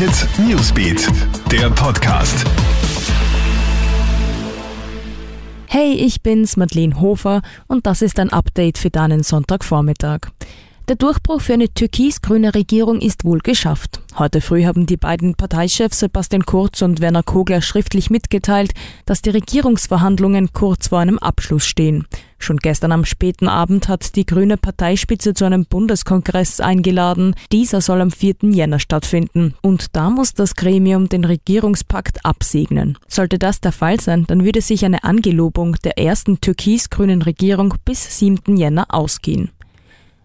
Hit Newsbeat, der Podcast. Hey, ich bin's, Madeleine Hofer, und das ist ein Update für deinen Sonntagvormittag. Der Durchbruch für eine türkis-grüne Regierung ist wohl geschafft. Heute früh haben die beiden Parteichefs Sebastian Kurz und Werner Kogler schriftlich mitgeteilt, dass die Regierungsverhandlungen kurz vor einem Abschluss stehen. Schon gestern am späten Abend hat die grüne Parteispitze zu einem Bundeskongress eingeladen. Dieser soll am 4. Jänner stattfinden. Und da muss das Gremium den Regierungspakt absegnen. Sollte das der Fall sein, dann würde sich eine Angelobung der ersten türkis-grünen Regierung bis 7. Jänner ausgehen.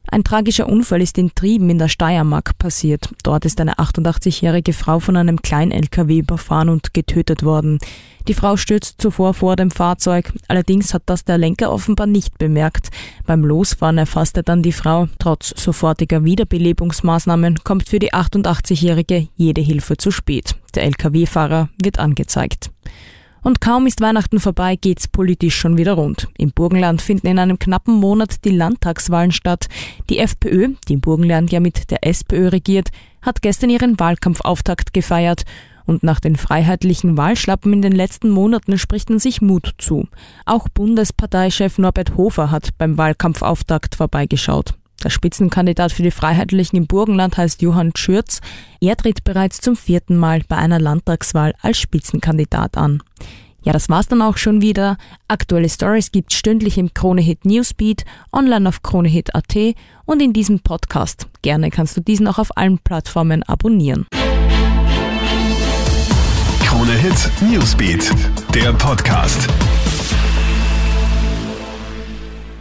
Ein tragischer Unfall ist in Trieben in der Steiermark passiert. Dort ist eine 88-jährige Frau von einem Klein-LKW überfahren und getötet worden. Die Frau stürzt zuvor vor dem Fahrzeug, allerdings hat das der Lenker offenbar nicht bemerkt. Beim Losfahren erfasst er dann die Frau. Trotz sofortiger Wiederbelebungsmaßnahmen kommt für die 88-jährige jede Hilfe zu spät. Der LKW-Fahrer wird angezeigt. Und kaum ist Weihnachten vorbei, geht's politisch schon wieder rund. Im Burgenland finden in einem knappen Monat die Landtagswahlen statt. Die FPÖ, die im Burgenland ja mit der SPÖ regiert, hat gestern ihren Wahlkampfauftakt gefeiert. Und nach den freiheitlichen Wahlschlappen in den letzten Monaten spricht man sich Mut zu. Auch Bundesparteichef Norbert Hofer hat beim Wahlkampfauftakt vorbeigeschaut. Der Spitzenkandidat für die Freiheitlichen im Burgenland heißt Johann Schürz. Er tritt bereits zum vierten Mal bei einer Landtagswahl als Spitzenkandidat an. Ja, das war's dann auch schon wieder. Aktuelle Stories gibt's stündlich im Kronehit Newsbeat, online auf kronehit.at und in diesem Podcast. Gerne kannst du diesen auch auf allen Plattformen abonnieren. Kronehit Newsbeat, der Podcast.